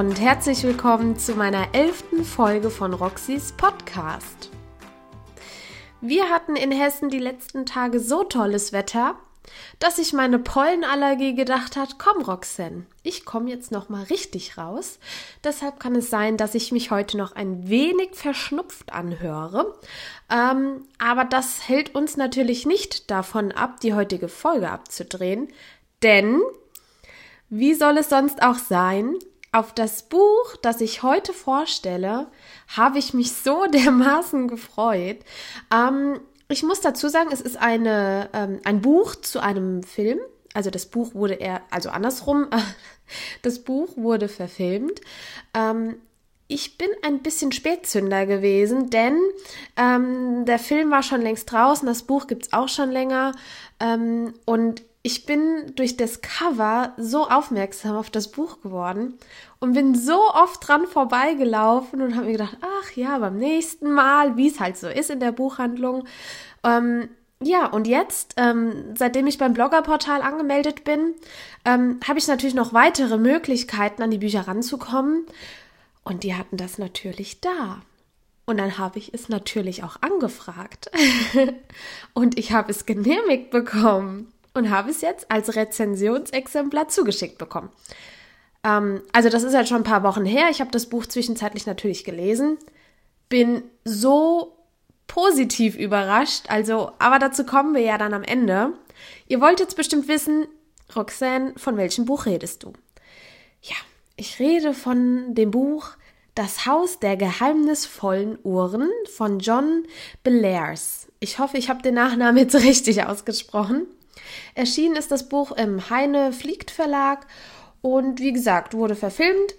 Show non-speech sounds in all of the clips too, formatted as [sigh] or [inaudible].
und herzlich willkommen zu meiner elften Folge von Roxys Podcast. Wir hatten in Hessen die letzten Tage so tolles Wetter, dass sich meine Pollenallergie gedacht hat, komm Roxanne, ich komme jetzt noch mal richtig raus. Deshalb kann es sein, dass ich mich heute noch ein wenig verschnupft anhöre. Ähm, aber das hält uns natürlich nicht davon ab, die heutige Folge abzudrehen. Denn, wie soll es sonst auch sein, auf das Buch, das ich heute vorstelle, habe ich mich so [laughs] dermaßen gefreut. Ähm, ich muss dazu sagen, es ist eine, ähm, ein Buch zu einem Film. Also das Buch wurde eher, also andersrum, [laughs] das Buch wurde verfilmt. Ähm, ich bin ein bisschen Spätzünder gewesen, denn ähm, der Film war schon längst draußen, das Buch gibt es auch schon länger. Ähm, und ich bin durch das Cover so aufmerksam auf das Buch geworden und bin so oft dran vorbeigelaufen und habe mir gedacht, ach ja, beim nächsten Mal, wie es halt so ist in der Buchhandlung. Ähm, ja, und jetzt, ähm, seitdem ich beim Bloggerportal angemeldet bin, ähm, habe ich natürlich noch weitere Möglichkeiten, an die Bücher ranzukommen. Und die hatten das natürlich da. Und dann habe ich es natürlich auch angefragt. [laughs] und ich habe es genehmigt bekommen und habe es jetzt als Rezensionsexemplar zugeschickt bekommen. Ähm, also das ist halt schon ein paar Wochen her. Ich habe das Buch zwischenzeitlich natürlich gelesen, bin so positiv überrascht. Also, aber dazu kommen wir ja dann am Ende. Ihr wollt jetzt bestimmt wissen, Roxanne, von welchem Buch redest du? Ja, ich rede von dem Buch Das Haus der geheimnisvollen Uhren von John Bellairs. Ich hoffe, ich habe den Nachnamen jetzt [laughs] richtig ausgesprochen. Erschienen ist das Buch im Heine Fliegt Verlag und wie gesagt, wurde verfilmt.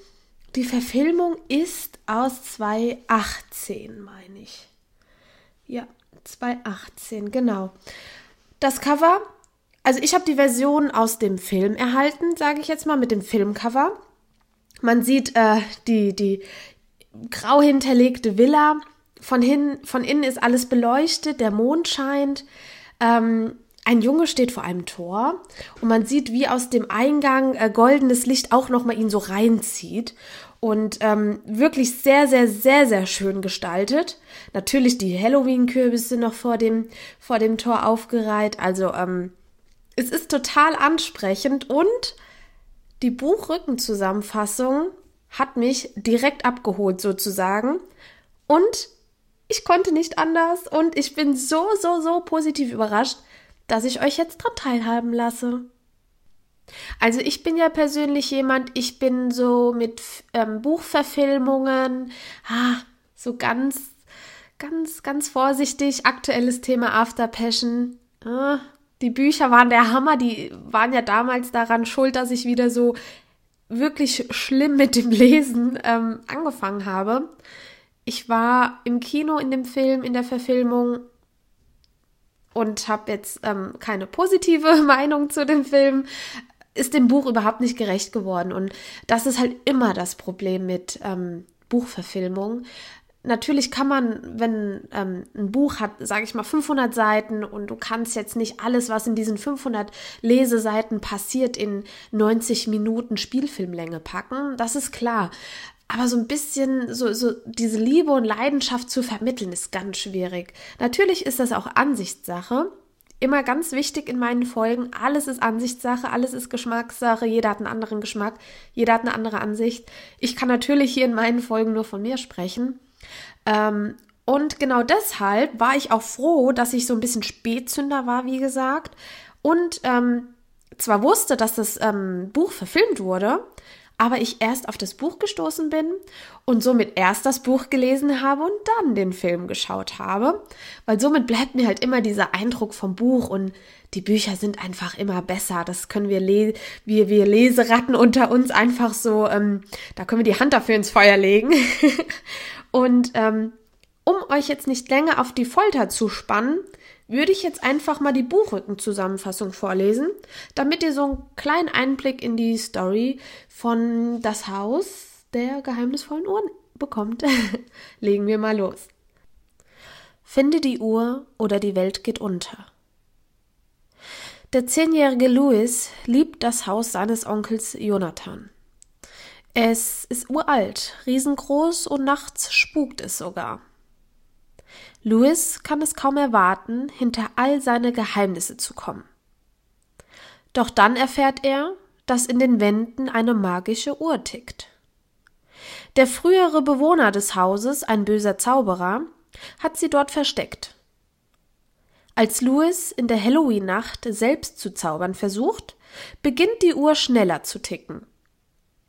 Die Verfilmung ist aus 2018, meine ich. Ja, 2018, genau. Das Cover, also ich habe die Version aus dem Film erhalten, sage ich jetzt mal, mit dem Filmcover. Man sieht äh, die, die grau hinterlegte Villa. Von, hin, von innen ist alles beleuchtet, der Mond scheint. Ähm, ein Junge steht vor einem Tor und man sieht, wie aus dem Eingang äh, goldenes Licht auch nochmal ihn so reinzieht. Und ähm, wirklich sehr, sehr, sehr, sehr schön gestaltet. Natürlich die Halloween-Kürbisse noch vor dem, vor dem Tor aufgereiht. Also ähm, es ist total ansprechend und die Buchrückenzusammenfassung hat mich direkt abgeholt sozusagen. Und ich konnte nicht anders und ich bin so, so, so positiv überrascht, dass ich euch jetzt dran teilhaben lasse. Also ich bin ja persönlich jemand, ich bin so mit ähm, Buchverfilmungen, ah, so ganz, ganz, ganz vorsichtig. Aktuelles Thema After Passion. Ah, die Bücher waren der Hammer, die waren ja damals daran schuld, dass ich wieder so wirklich schlimm mit dem Lesen ähm, angefangen habe. Ich war im Kino in dem Film, in der Verfilmung und habe jetzt ähm, keine positive [laughs] Meinung zu dem Film, ist dem Buch überhaupt nicht gerecht geworden. Und das ist halt immer das Problem mit ähm, Buchverfilmung. Natürlich kann man, wenn ähm, ein Buch hat, sage ich mal, 500 Seiten und du kannst jetzt nicht alles, was in diesen 500 Leseseiten passiert, in 90 Minuten Spielfilmlänge packen. Das ist klar. Aber so ein bisschen so, so diese Liebe und Leidenschaft zu vermitteln ist ganz schwierig. Natürlich ist das auch Ansichtssache. Immer ganz wichtig in meinen Folgen, alles ist Ansichtssache, alles ist Geschmackssache, jeder hat einen anderen Geschmack, jeder hat eine andere Ansicht. Ich kann natürlich hier in meinen Folgen nur von mir sprechen. Ähm, und genau deshalb war ich auch froh, dass ich so ein bisschen Spätzünder war, wie gesagt. Und ähm, zwar wusste, dass das ähm, Buch verfilmt wurde, aber ich erst auf das Buch gestoßen bin und somit erst das Buch gelesen habe und dann den Film geschaut habe, weil somit bleibt mir halt immer dieser Eindruck vom Buch und die Bücher sind einfach immer besser. Das können wir, le wir, wir Leseratten unter uns einfach so, ähm, da können wir die Hand dafür ins Feuer legen. [laughs] und ähm, um euch jetzt nicht länger auf die Folter zu spannen, würde ich jetzt einfach mal die Buchrückenzusammenfassung vorlesen, damit ihr so einen kleinen Einblick in die Story von Das Haus der geheimnisvollen Uhren bekommt. [laughs] Legen wir mal los. Finde die Uhr oder die Welt geht unter. Der zehnjährige Louis liebt das Haus seines Onkels Jonathan. Es ist uralt, riesengroß und nachts spukt es sogar. Louis kann es kaum erwarten, hinter all seine Geheimnisse zu kommen. Doch dann erfährt er, dass in den Wänden eine magische Uhr tickt. Der frühere Bewohner des Hauses, ein böser Zauberer, hat sie dort versteckt. Als Louis in der Halloween-Nacht selbst zu zaubern versucht, beginnt die Uhr schneller zu ticken.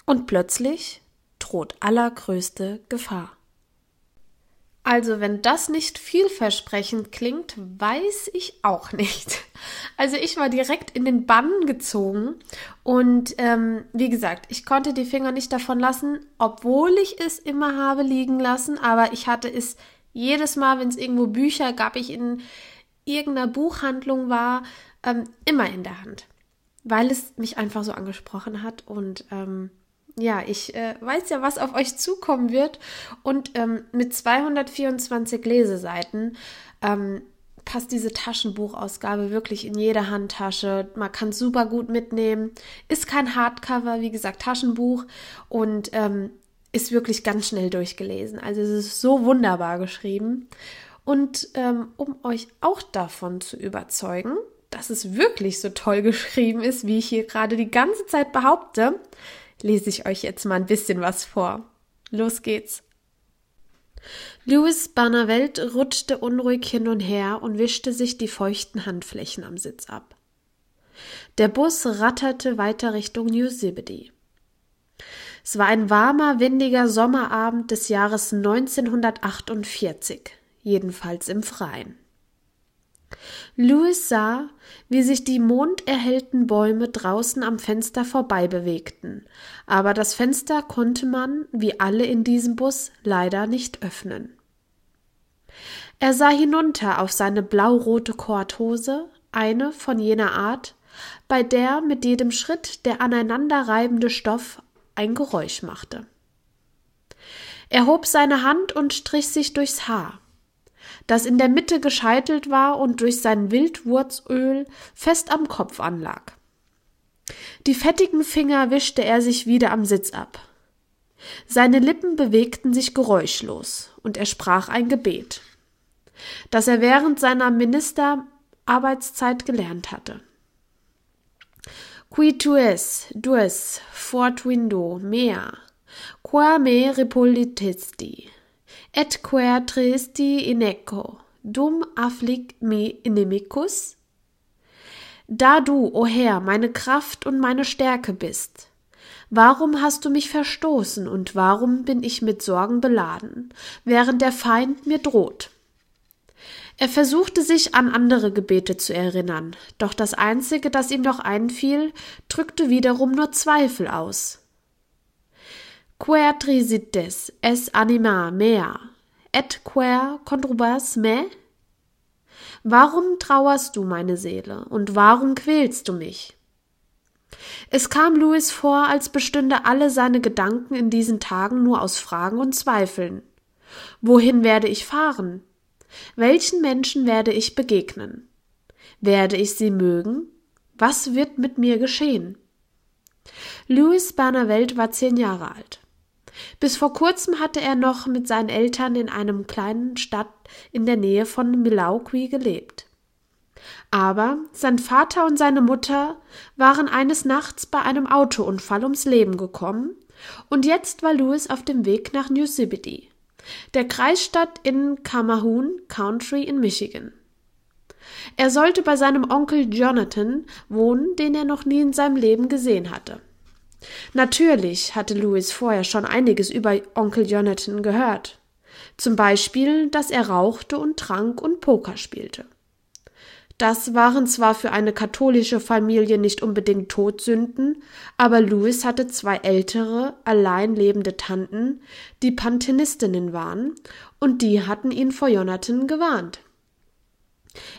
Und plötzlich droht allergrößte Gefahr. Also, wenn das nicht vielversprechend klingt, weiß ich auch nicht. [laughs] Also, ich war direkt in den Bann gezogen und ähm, wie gesagt, ich konnte die Finger nicht davon lassen, obwohl ich es immer habe liegen lassen, aber ich hatte es jedes Mal, wenn es irgendwo Bücher gab, ich in irgendeiner Buchhandlung war, ähm, immer in der Hand, weil es mich einfach so angesprochen hat und ähm, ja, ich äh, weiß ja, was auf euch zukommen wird. Und ähm, mit 224 Leseseiten ähm, passt diese Taschenbuchausgabe wirklich in jede Handtasche. Man kann es super gut mitnehmen. Ist kein Hardcover, wie gesagt, Taschenbuch und ähm, ist wirklich ganz schnell durchgelesen. Also es ist so wunderbar geschrieben. Und ähm, um euch auch davon zu überzeugen, dass es wirklich so toll geschrieben ist, wie ich hier gerade die ganze Zeit behaupte, lese ich euch jetzt mal ein bisschen was vor. Los geht's. Louis Barnavelt rutschte unruhig hin und her und wischte sich die feuchten Handflächen am Sitz ab. Der Bus ratterte weiter Richtung New Zebedee. Es war ein warmer, windiger Sommerabend des Jahres 1948, jedenfalls im Freien. Louis sah, wie sich die monderhellten Bäume draußen am Fenster vorbei bewegten, aber das Fenster konnte man, wie alle in diesem Bus, leider nicht öffnen. Er sah hinunter auf seine blaurote Korthose, eine von jener Art, bei der mit jedem Schritt der aneinanderreibende Stoff ein Geräusch machte. Er hob seine Hand und strich sich durchs Haar das in der Mitte gescheitelt war und durch sein Wildwurzöl fest am Kopf anlag. Die fettigen Finger wischte er sich wieder am Sitz ab. Seine Lippen bewegten sich geräuschlos, und er sprach ein Gebet, das er während seiner Ministerarbeitszeit gelernt hatte. Qui tu es, dues, fort window, mea, qua me repolitesti, et quer tristi ineco, dum afflict me inimicus? Da du, o oh Herr, meine Kraft und meine Stärke bist, warum hast du mich verstoßen und warum bin ich mit Sorgen beladen, während der Feind mir droht? Er versuchte sich an andere Gebete zu erinnern, doch das einzige, das ihm noch einfiel, drückte wiederum nur Zweifel aus. Quer trisites es anima mea, et quer contrubas me? Warum trauerst du, meine Seele, und warum quälst du mich? Es kam Louis vor, als bestünde alle seine Gedanken in diesen Tagen nur aus Fragen und Zweifeln. Wohin werde ich fahren? Welchen Menschen werde ich begegnen? Werde ich sie mögen? Was wird mit mir geschehen? Louis Barnavelt war zehn Jahre alt. Bis vor kurzem hatte er noch mit seinen Eltern in einem kleinen Stadt in der Nähe von Milwaukee gelebt. Aber sein Vater und seine Mutter waren eines Nachts bei einem Autounfall ums Leben gekommen, und jetzt war Louis auf dem Weg nach New Zebedee, der Kreisstadt in Calhoun Country in Michigan. Er sollte bei seinem Onkel Jonathan wohnen, den er noch nie in seinem Leben gesehen hatte. Natürlich hatte Louis vorher schon einiges über Onkel Jonathan gehört. Zum Beispiel, dass er rauchte und trank und Poker spielte. Das waren zwar für eine katholische Familie nicht unbedingt Todsünden, aber Louis hatte zwei ältere, allein lebende Tanten, die Pantenistinnen waren, und die hatten ihn vor Jonathan gewarnt.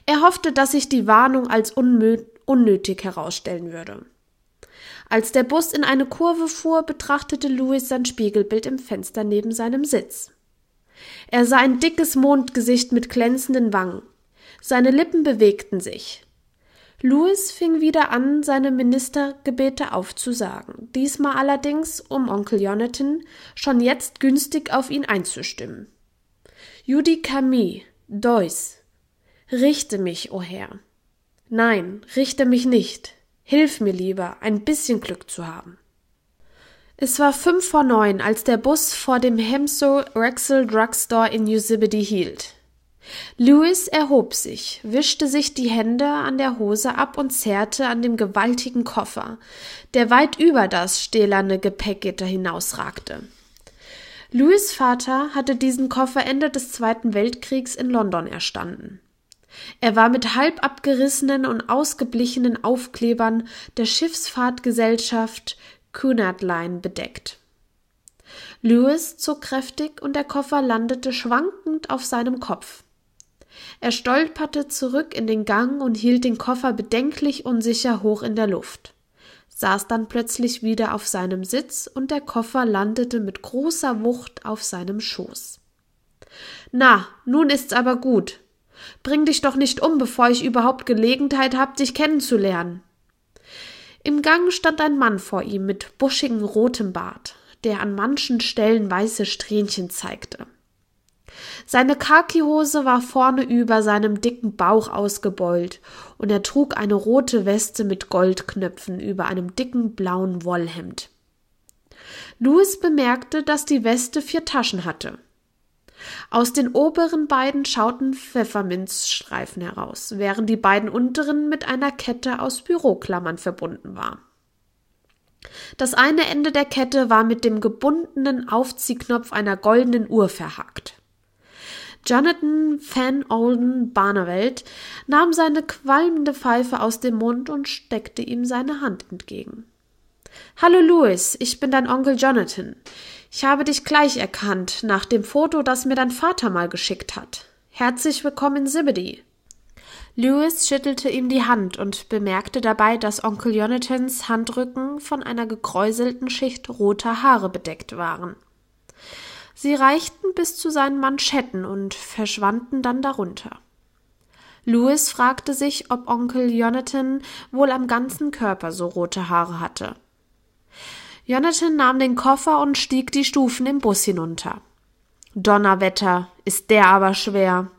Er hoffte, dass sich die Warnung als unnötig herausstellen würde. Als der Bus in eine Kurve fuhr, betrachtete Louis sein Spiegelbild im Fenster neben seinem Sitz. Er sah ein dickes Mondgesicht mit glänzenden Wangen. Seine Lippen bewegten sich. Louis fing wieder an, seine Ministergebete aufzusagen, diesmal allerdings, um Onkel Jonathan schon jetzt günstig auf ihn einzustimmen. Judy Camille, Deus, richte mich, o oh Herr. Nein, richte mich nicht. Hilf mir lieber, ein bisschen Glück zu haben. Es war fünf vor neun, als der Bus vor dem Hemso Rexel Drugstore in Yosemite hielt. Louis erhob sich, wischte sich die Hände an der Hose ab und zerrte an dem gewaltigen Koffer, der weit über das stählerne Gepäckgitter hinausragte. Louis Vater hatte diesen Koffer Ende des Zweiten Weltkriegs in London erstanden. Er war mit halb abgerissenen und ausgeblichenen Aufklebern der Schiffsfahrtgesellschaft Cunard Line bedeckt. Lewis zog kräftig und der Koffer landete schwankend auf seinem Kopf. Er stolperte zurück in den Gang und hielt den Koffer bedenklich unsicher hoch in der Luft, saß dann plötzlich wieder auf seinem Sitz und der Koffer landete mit großer Wucht auf seinem Schoß. Na, nun ist's aber gut. Bring dich doch nicht um, bevor ich überhaupt Gelegenheit hab, dich kennenzulernen. Im Gang stand ein Mann vor ihm mit buschigem rotem Bart, der an manchen Stellen weiße Strähnchen zeigte. Seine Khakihose war vorne über seinem dicken Bauch ausgebeult, und er trug eine rote Weste mit Goldknöpfen über einem dicken blauen Wollhemd. Louis bemerkte, dass die Weste vier Taschen hatte. Aus den oberen beiden schauten Pfefferminzstreifen heraus, während die beiden unteren mit einer Kette aus Büroklammern verbunden war. Das eine Ende der Kette war mit dem gebundenen Aufziehknopf einer goldenen Uhr verhakt. Jonathan Van Olden Barneveld nahm seine qualmende Pfeife aus dem Mund und steckte ihm seine Hand entgegen. Hallo Louis, ich bin dein Onkel Jonathan. Ich habe dich gleich erkannt, nach dem Foto, das mir dein Vater mal geschickt hat. Herzlich willkommen in Zibedy. Lewis schüttelte ihm die Hand und bemerkte dabei, dass Onkel Jonathans Handrücken von einer gekräuselten Schicht roter Haare bedeckt waren. Sie reichten bis zu seinen Manschetten und verschwanden dann darunter. Louis fragte sich, ob Onkel Jonathan wohl am ganzen Körper so rote Haare hatte. Jonathan nahm den Koffer und stieg die Stufen im Bus hinunter. Donnerwetter, ist der aber schwer.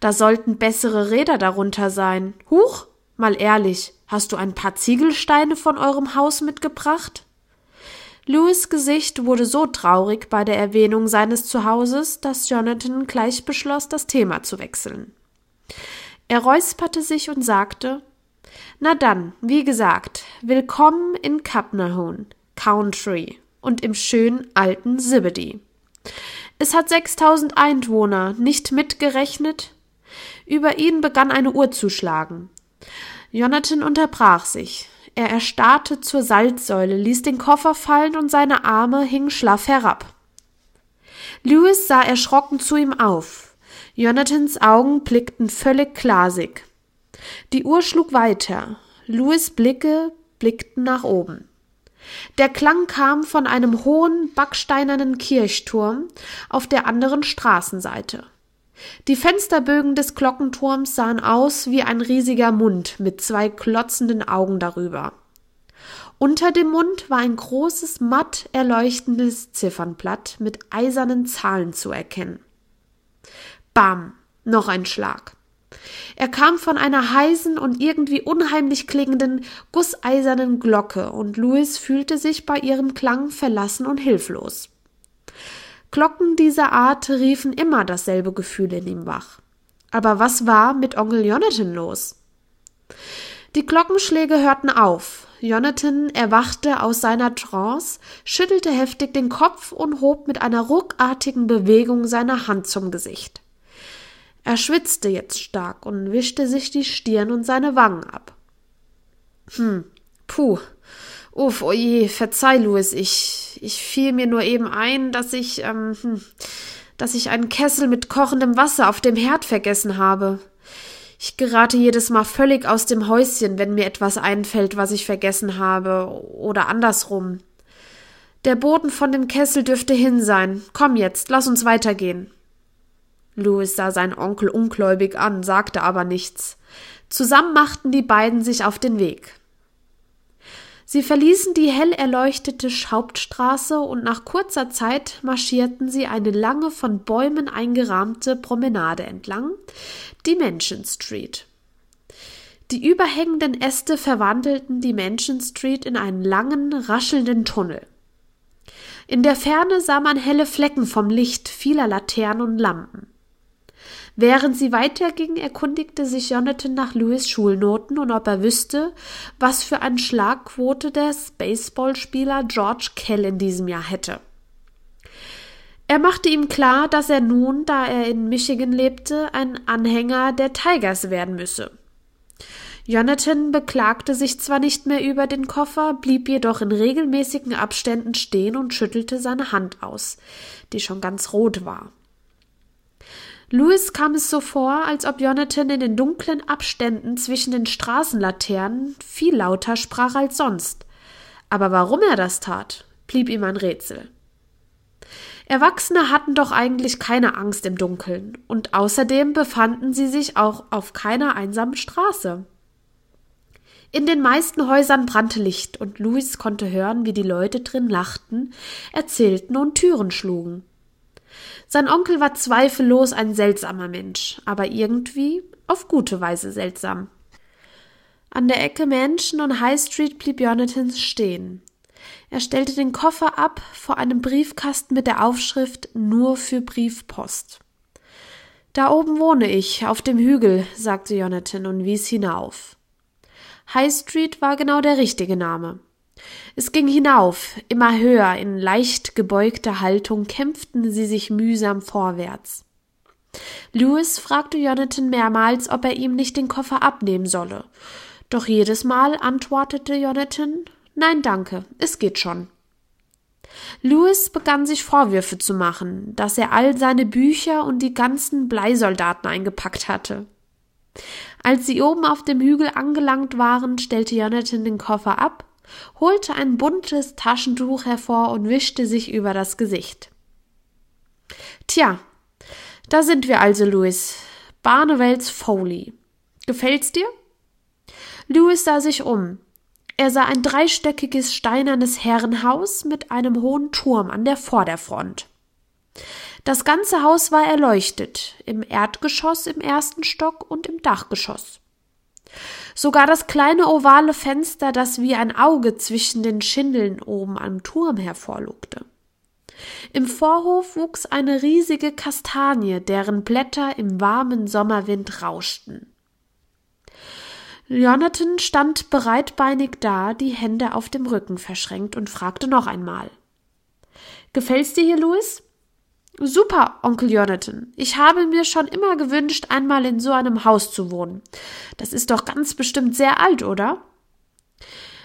Da sollten bessere Räder darunter sein. Huch, mal ehrlich, hast du ein paar Ziegelsteine von eurem Haus mitgebracht? Louis Gesicht wurde so traurig bei der Erwähnung seines Zuhauses, dass Jonathan gleich beschloss, das Thema zu wechseln. Er räusperte sich und sagte Na dann, wie gesagt, willkommen in Capnahon. Country und im schönen alten Zibedy. Es hat 6000 Einwohner, nicht mitgerechnet. Über ihn begann eine Uhr zu schlagen. Jonathan unterbrach sich. Er erstarrte zur Salzsäule, ließ den Koffer fallen und seine Arme hingen schlaff herab. Lewis sah erschrocken zu ihm auf. Jonathans Augen blickten völlig glasig. Die Uhr schlug weiter. Louis Blicke blickten nach oben. Der Klang kam von einem hohen, backsteinernen Kirchturm auf der anderen Straßenseite. Die Fensterbögen des Glockenturms sahen aus wie ein riesiger Mund mit zwei klotzenden Augen darüber. Unter dem Mund war ein großes, matt erleuchtendes Ziffernblatt mit eisernen Zahlen zu erkennen. Bam! Noch ein Schlag. Er kam von einer heißen und irgendwie unheimlich klingenden, gusseisernen Glocke, und Louis fühlte sich bei ihrem Klang verlassen und hilflos. Glocken dieser Art riefen immer dasselbe Gefühl in ihm wach. Aber was war mit Onkel Jonathan los? Die Glockenschläge hörten auf. Jonathan erwachte aus seiner Trance, schüttelte heftig den Kopf und hob mit einer ruckartigen Bewegung seine Hand zum Gesicht. Er schwitzte jetzt stark und wischte sich die Stirn und seine Wangen ab. Hm, puh. Uff, oje, verzeih, Louis, ich, ich fiel mir nur eben ein, dass ich, ähm, hm, dass ich einen Kessel mit kochendem Wasser auf dem Herd vergessen habe. Ich gerate jedes Mal völlig aus dem Häuschen, wenn mir etwas einfällt, was ich vergessen habe, oder andersrum. Der Boden von dem Kessel dürfte hin sein. Komm jetzt, lass uns weitergehen. Louis sah seinen Onkel ungläubig an, sagte aber nichts. Zusammen machten die beiden sich auf den Weg. Sie verließen die hell erleuchtete Hauptstraße und nach kurzer Zeit marschierten sie eine lange von Bäumen eingerahmte Promenade entlang, die Mansion Street. Die überhängenden Äste verwandelten die Mansion Street in einen langen, raschelnden Tunnel. In der Ferne sah man helle Flecken vom Licht vieler Laternen und Lampen. Während sie weiterging, erkundigte sich Jonathan nach Louis Schulnoten und ob er wüsste, was für eine Schlagquote der Baseballspieler George Kell in diesem Jahr hätte. Er machte ihm klar, dass er nun, da er in Michigan lebte, ein Anhänger der Tigers werden müsse. Jonathan beklagte sich zwar nicht mehr über den Koffer, blieb jedoch in regelmäßigen Abständen stehen und schüttelte seine Hand aus, die schon ganz rot war. Louis kam es so vor, als ob Jonathan in den dunklen Abständen zwischen den Straßenlaternen viel lauter sprach als sonst. Aber warum er das tat, blieb ihm ein Rätsel. Erwachsene hatten doch eigentlich keine Angst im Dunkeln, und außerdem befanden sie sich auch auf keiner einsamen Straße. In den meisten Häusern brannte Licht, und Louis konnte hören, wie die Leute drin lachten, erzählten und Türen schlugen. Sein Onkel war zweifellos ein seltsamer Mensch, aber irgendwie auf gute Weise seltsam. An der Ecke Mansion und High Street blieb Jonathan stehen. Er stellte den Koffer ab vor einem Briefkasten mit der Aufschrift Nur für Briefpost. Da oben wohne ich, auf dem Hügel, sagte Jonathan und wies hinauf. High Street war genau der richtige Name. Es ging hinauf, immer höher, in leicht gebeugter Haltung kämpften sie sich mühsam vorwärts. Louis fragte Jonathan mehrmals, ob er ihm nicht den Koffer abnehmen solle. Doch jedes Mal antwortete Jonathan Nein, danke, es geht schon. Louis begann sich Vorwürfe zu machen, dass er all seine Bücher und die ganzen Bleisoldaten eingepackt hatte. Als sie oben auf dem Hügel angelangt waren, stellte Jonathan den Koffer ab holte ein buntes Taschentuch hervor und wischte sich über das Gesicht. Tja, da sind wir also, Louis. Barnevels Foley. Gefällt's dir? Louis sah sich um. Er sah ein dreistöckiges steinernes Herrenhaus mit einem hohen Turm an der Vorderfront. Das ganze Haus war erleuchtet, im Erdgeschoss im ersten Stock und im Dachgeschoss. Sogar das kleine ovale Fenster, das wie ein Auge zwischen den Schindeln oben am Turm hervorlugte. Im Vorhof wuchs eine riesige Kastanie, deren Blätter im warmen Sommerwind rauschten. Jonathan stand breitbeinig da, die Hände auf dem Rücken verschränkt und fragte noch einmal. Gefällt's dir hier, Louis? Super, Onkel Jonathan. Ich habe mir schon immer gewünscht, einmal in so einem Haus zu wohnen. Das ist doch ganz bestimmt sehr alt, oder?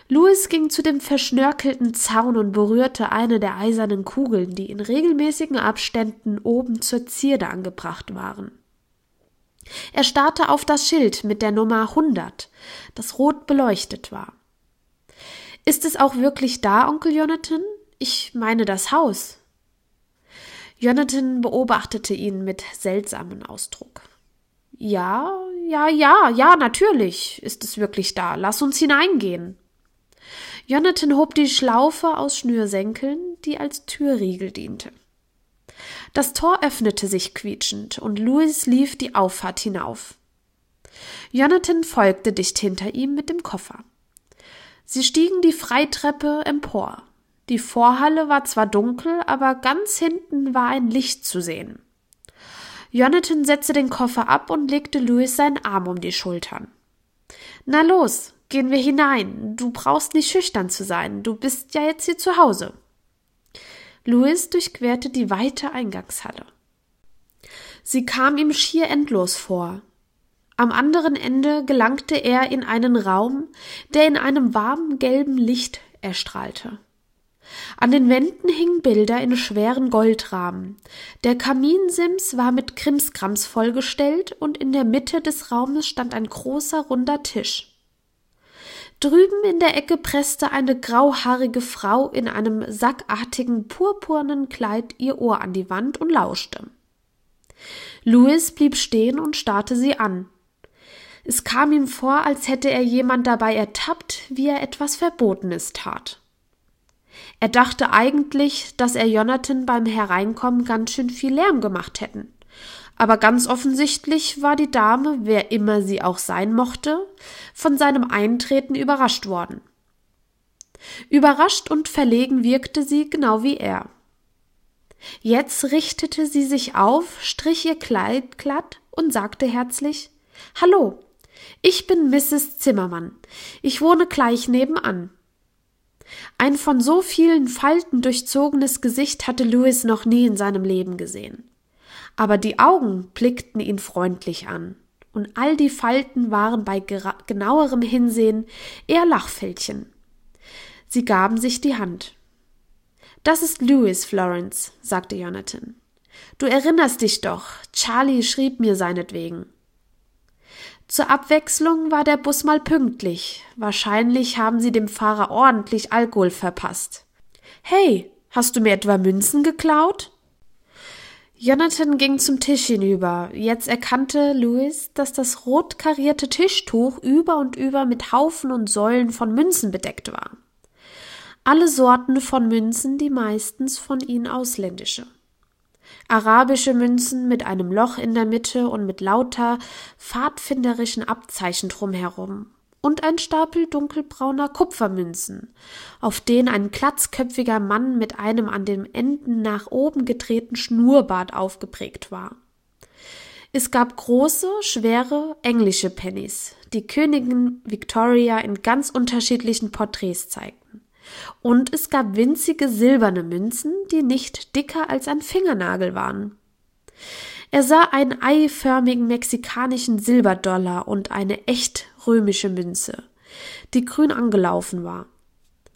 Louis ging zu dem verschnörkelten Zaun und berührte eine der eisernen Kugeln, die in regelmäßigen Abständen oben zur Zierde angebracht waren. Er starrte auf das Schild mit der Nummer 100, das rot beleuchtet war. Ist es auch wirklich da, Onkel Jonathan? Ich meine das Haus. Jonathan beobachtete ihn mit seltsamem Ausdruck. Ja, ja, ja, ja, natürlich ist es wirklich da. Lass uns hineingehen. Jonathan hob die Schlaufe aus Schnürsenkeln, die als Türriegel diente. Das Tor öffnete sich quietschend und Louis lief die Auffahrt hinauf. Jonathan folgte dicht hinter ihm mit dem Koffer. Sie stiegen die Freitreppe empor. Die Vorhalle war zwar dunkel, aber ganz hinten war ein Licht zu sehen. Jonathan setzte den Koffer ab und legte Louis seinen Arm um die Schultern. Na los, gehen wir hinein. Du brauchst nicht schüchtern zu sein. Du bist ja jetzt hier zu Hause. Louis durchquerte die weite Eingangshalle. Sie kam ihm schier endlos vor. Am anderen Ende gelangte er in einen Raum, der in einem warmen gelben Licht erstrahlte. An den Wänden hingen Bilder in schweren Goldrahmen. Der Kaminsims war mit Krimskrams vollgestellt und in der Mitte des Raumes stand ein großer runder Tisch. Drüben in der Ecke presste eine grauhaarige Frau in einem sackartigen purpurnen Kleid ihr Ohr an die Wand und lauschte. Louis blieb stehen und starrte sie an. Es kam ihm vor, als hätte er jemand dabei ertappt, wie er etwas Verbotenes tat. Er dachte eigentlich, dass er Jonathan beim Hereinkommen ganz schön viel Lärm gemacht hätten. Aber ganz offensichtlich war die Dame, wer immer sie auch sein mochte, von seinem Eintreten überrascht worden. Überrascht und verlegen wirkte sie genau wie er. Jetzt richtete sie sich auf, strich ihr Kleid glatt und sagte herzlich Hallo, ich bin Mrs. Zimmermann. Ich wohne gleich nebenan. Ein von so vielen Falten durchzogenes Gesicht hatte Louis noch nie in seinem Leben gesehen. Aber die Augen blickten ihn freundlich an, und all die Falten waren bei genauerem Hinsehen eher Lachfältchen. Sie gaben sich die Hand. Das ist Louis, Florence, sagte Jonathan. Du erinnerst dich doch, Charlie schrieb mir seinetwegen. Zur Abwechslung war der Bus mal pünktlich. Wahrscheinlich haben sie dem Fahrer ordentlich Alkohol verpasst. Hey, hast du mir etwa Münzen geklaut? Jonathan ging zum Tisch hinüber. Jetzt erkannte Louis, dass das rot karierte Tischtuch über und über mit Haufen und Säulen von Münzen bedeckt war. Alle Sorten von Münzen, die meistens von ihnen ausländische arabische Münzen mit einem Loch in der Mitte und mit lauter pfadfinderischen Abzeichen drumherum und ein Stapel dunkelbrauner Kupfermünzen, auf denen ein glatzköpfiger Mann mit einem an den Enden nach oben gedrehten Schnurrbart aufgeprägt war. Es gab große, schwere englische Pennies, die Königin Victoria in ganz unterschiedlichen Porträts zeigten. Und es gab winzige silberne Münzen, die nicht dicker als ein Fingernagel waren. Er sah einen eiförmigen mexikanischen Silberdollar und eine echt römische Münze, die grün angelaufen war.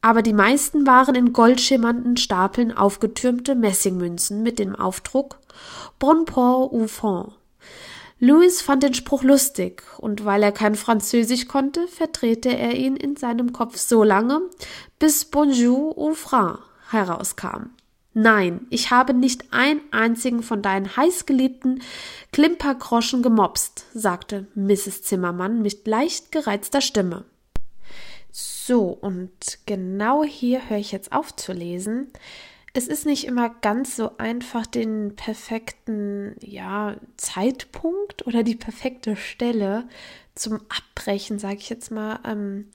Aber die meisten waren in goldschimmernden Stapeln aufgetürmte Messingmünzen mit dem Aufdruck Bon port ou fond. Louis fand den Spruch lustig, und weil er kein Französisch konnte, verdrehte er ihn in seinem Kopf so lange, bis Bonjour ou franc herauskam. Nein, ich habe nicht einen einzigen von deinen heißgeliebten Klimpergroschen gemopst, sagte Mrs. Zimmermann mit leicht gereizter Stimme. So, und genau hier höre ich jetzt auf zu lesen es ist nicht immer ganz so einfach, den perfekten ja, Zeitpunkt oder die perfekte Stelle zum Abbrechen, sage ich jetzt mal, ähm,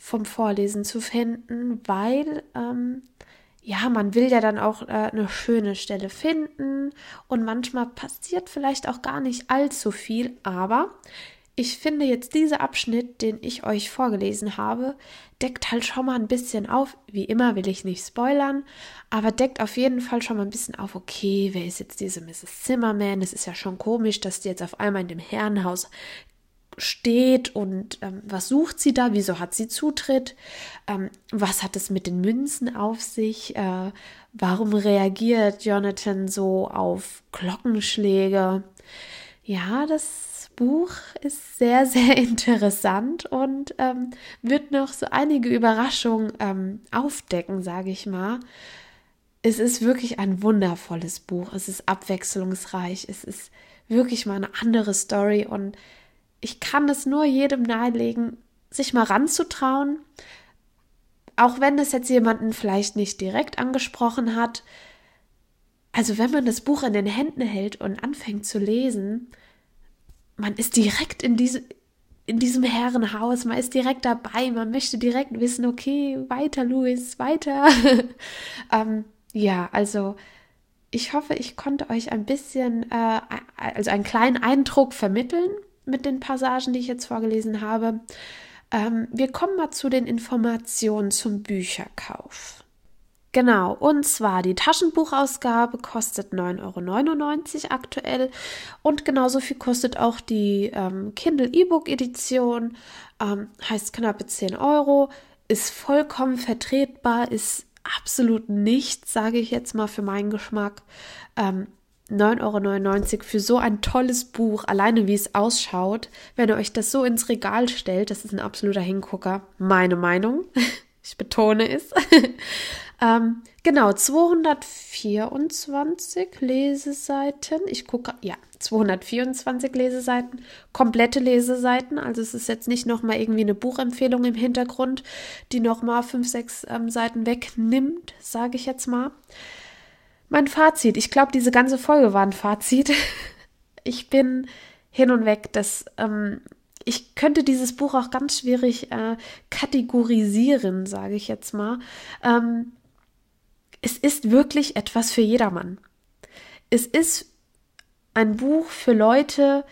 vom Vorlesen zu finden, weil ähm, ja, man will ja dann auch äh, eine schöne Stelle finden und manchmal passiert vielleicht auch gar nicht allzu viel, aber ich finde jetzt dieser Abschnitt, den ich euch vorgelesen habe, deckt halt schon mal ein bisschen auf. Wie immer will ich nicht spoilern, aber deckt auf jeden Fall schon mal ein bisschen auf, okay, wer ist jetzt diese Mrs. Zimmerman? Es ist ja schon komisch, dass die jetzt auf einmal in dem Herrenhaus steht und ähm, was sucht sie da? Wieso hat sie Zutritt? Ähm, was hat es mit den Münzen auf sich? Äh, warum reagiert Jonathan so auf Glockenschläge? Ja, das Buch ist sehr, [laughs] sehr interessant und ähm, wird noch so einige Überraschungen ähm, aufdecken, sage ich mal. Es ist wirklich ein wundervolles Buch. Es ist abwechslungsreich. Es ist wirklich mal eine andere Story und ich kann es nur jedem nahelegen, sich mal ranzutrauen. Auch wenn es jetzt jemanden vielleicht nicht direkt angesprochen hat. Also wenn man das Buch in den Händen hält und anfängt zu lesen, man ist direkt in, diese, in diesem Herrenhaus, man ist direkt dabei, man möchte direkt wissen, okay, weiter, Louis, weiter. [laughs] ähm, ja, also ich hoffe, ich konnte euch ein bisschen, äh, also einen kleinen Eindruck vermitteln mit den Passagen, die ich jetzt vorgelesen habe. Ähm, wir kommen mal zu den Informationen zum Bücherkauf. Genau, und zwar die Taschenbuchausgabe kostet 9,99 Euro aktuell und genauso viel kostet auch die ähm, Kindle E-Book Edition, ähm, heißt knappe 10 Euro, ist vollkommen vertretbar, ist absolut nichts, sage ich jetzt mal für meinen Geschmack. Ähm, 9,99 Euro für so ein tolles Buch, alleine wie es ausschaut. Wenn ihr euch das so ins Regal stellt, das ist ein absoluter Hingucker. Meine Meinung. [laughs] Ich betone es. [laughs] Ähm, genau, 224 Leseseiten. Ich gucke, ja, 224 Leseseiten, komplette Leseseiten. Also es ist jetzt nicht nochmal irgendwie eine Buchempfehlung im Hintergrund, die nochmal fünf, sechs ähm, Seiten wegnimmt, sage ich jetzt mal. Mein Fazit. Ich glaube, diese ganze Folge war ein Fazit. [laughs] Ich bin hin und weg. Das, ähm, ich könnte dieses Buch auch ganz schwierig äh, kategorisieren, sage ich jetzt mal. Ähm, es ist wirklich etwas für jedermann. Es ist ein Buch für Leute,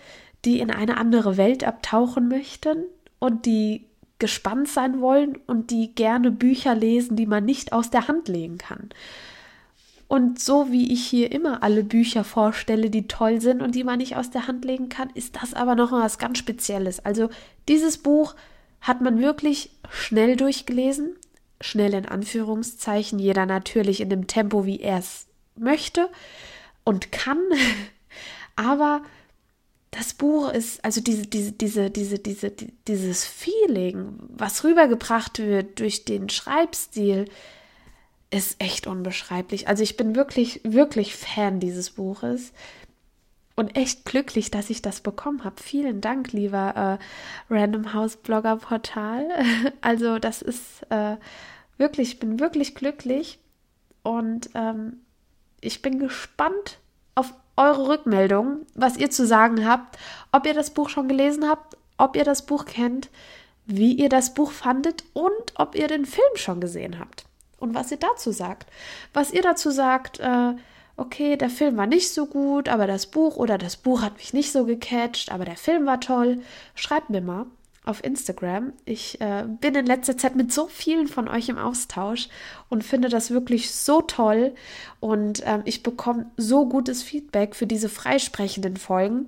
die in eine andere Welt abtauchen möchten und die gespannt sein wollen und die gerne Bücher lesen, die man nicht aus der Hand legen kann. Und so wie ich hier immer alle Bücher vorstelle, die toll sind und die man nicht aus der Hand legen kann, ist das aber noch was ganz Spezielles. Also dieses Buch hat man wirklich schnell durchgelesen, schnell in Anführungszeichen, jeder natürlich in dem Tempo, wie er es möchte und kann. [laughs] Aber das Buch ist, also diese, diese, diese, diese, diese, dieses Feeling, was rübergebracht wird durch den Schreibstil, ist echt unbeschreiblich. Also ich bin wirklich, wirklich Fan dieses Buches und echt glücklich, dass ich das bekommen habe. Vielen Dank, lieber äh, Random House Blogger Portal. [laughs] Also das ist äh, wirklich, ich bin wirklich glücklich und ähm, ich bin gespannt auf eure Rückmeldung, was ihr zu sagen habt, ob ihr das Buch schon gelesen habt, ob ihr das Buch kennt, wie ihr das Buch fandet und ob ihr den Film schon gesehen habt und was ihr dazu sagt. Was ihr dazu sagt, äh, okay, der Film war nicht so gut, aber das Buch oder das Buch hat mich nicht so gecatcht, aber der Film war toll. Schreibt mir mal auf Instagram. Ich äh, bin in letzter Zeit mit so vielen von euch im Austausch und finde das wirklich so toll. Und ähm, ich bekomme so gutes Feedback für diese freisprechenden Folgen,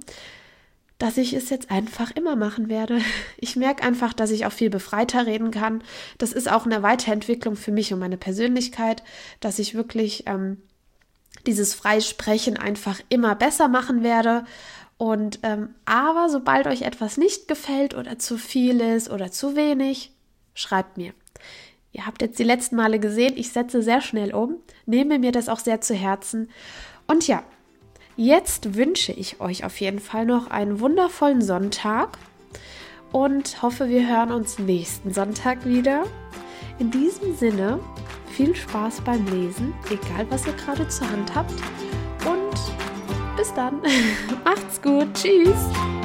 dass ich es jetzt einfach immer machen werde. [laughs] Ich merke einfach, dass ich auch viel befreiter reden kann. Das ist auch eine Weiterentwicklung für mich und meine Persönlichkeit, dass ich wirklich ähm, dieses Freisprechen einfach immer besser machen werde und ähm, aber sobald euch etwas nicht gefällt oder zu viel ist oder zu wenig, schreibt mir. Ihr habt jetzt die letzten Male gesehen, ich setze sehr schnell um, nehme mir das auch sehr zu Herzen. Und ja, jetzt wünsche ich euch auf jeden Fall noch einen wundervollen Sonntag und hoffe, wir hören uns nächsten Sonntag wieder. In diesem Sinne, viel Spaß beim Lesen, egal was ihr gerade zur Hand habt. Und bis dann. [laughs] Macht's gut. Tschüss.